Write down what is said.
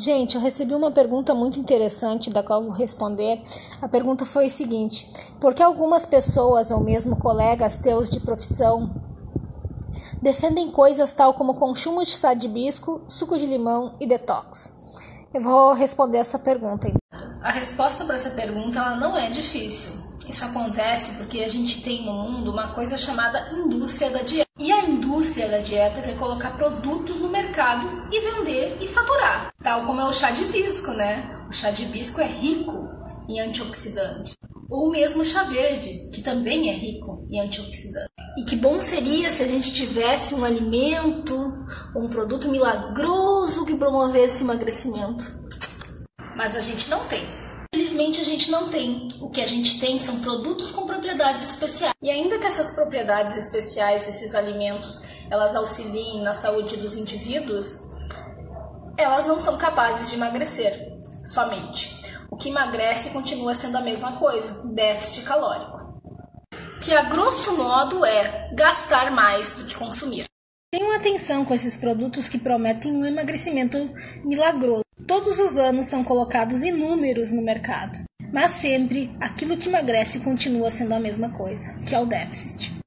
Gente, eu recebi uma pergunta muito interessante da qual vou responder. A pergunta foi o seguinte: por que algumas pessoas ou mesmo colegas teus de profissão defendem coisas tal como consumo de chá de hibisco, suco de limão e detox? Eu vou responder essa pergunta. A resposta para essa pergunta ela não é difícil. Isso acontece porque a gente tem no mundo uma coisa chamada indústria da dieta. E a indústria da dieta quer colocar produtos no mercado e vender e faturar. Tal como é o chá de hibisco, né? O chá de hibisco é rico em antioxidantes. Ou mesmo o chá verde, que também é rico em antioxidantes. E que bom seria se a gente tivesse um alimento, um produto milagroso que promovesse emagrecimento. Mas a gente não tem. Infelizmente a gente não tem. O que a gente tem são produtos com propriedades especiais. E ainda que essas propriedades especiais desses alimentos elas auxiliem na saúde dos indivíduos, elas não são capazes de emagrecer somente. O que emagrece continua sendo a mesma coisa, déficit calórico. Que a grosso modo é gastar mais do que consumir. Tenham atenção com esses produtos que prometem um emagrecimento milagroso. Todos os anos são colocados inúmeros no mercado, mas sempre aquilo que emagrece continua sendo a mesma coisa, que é o déficit.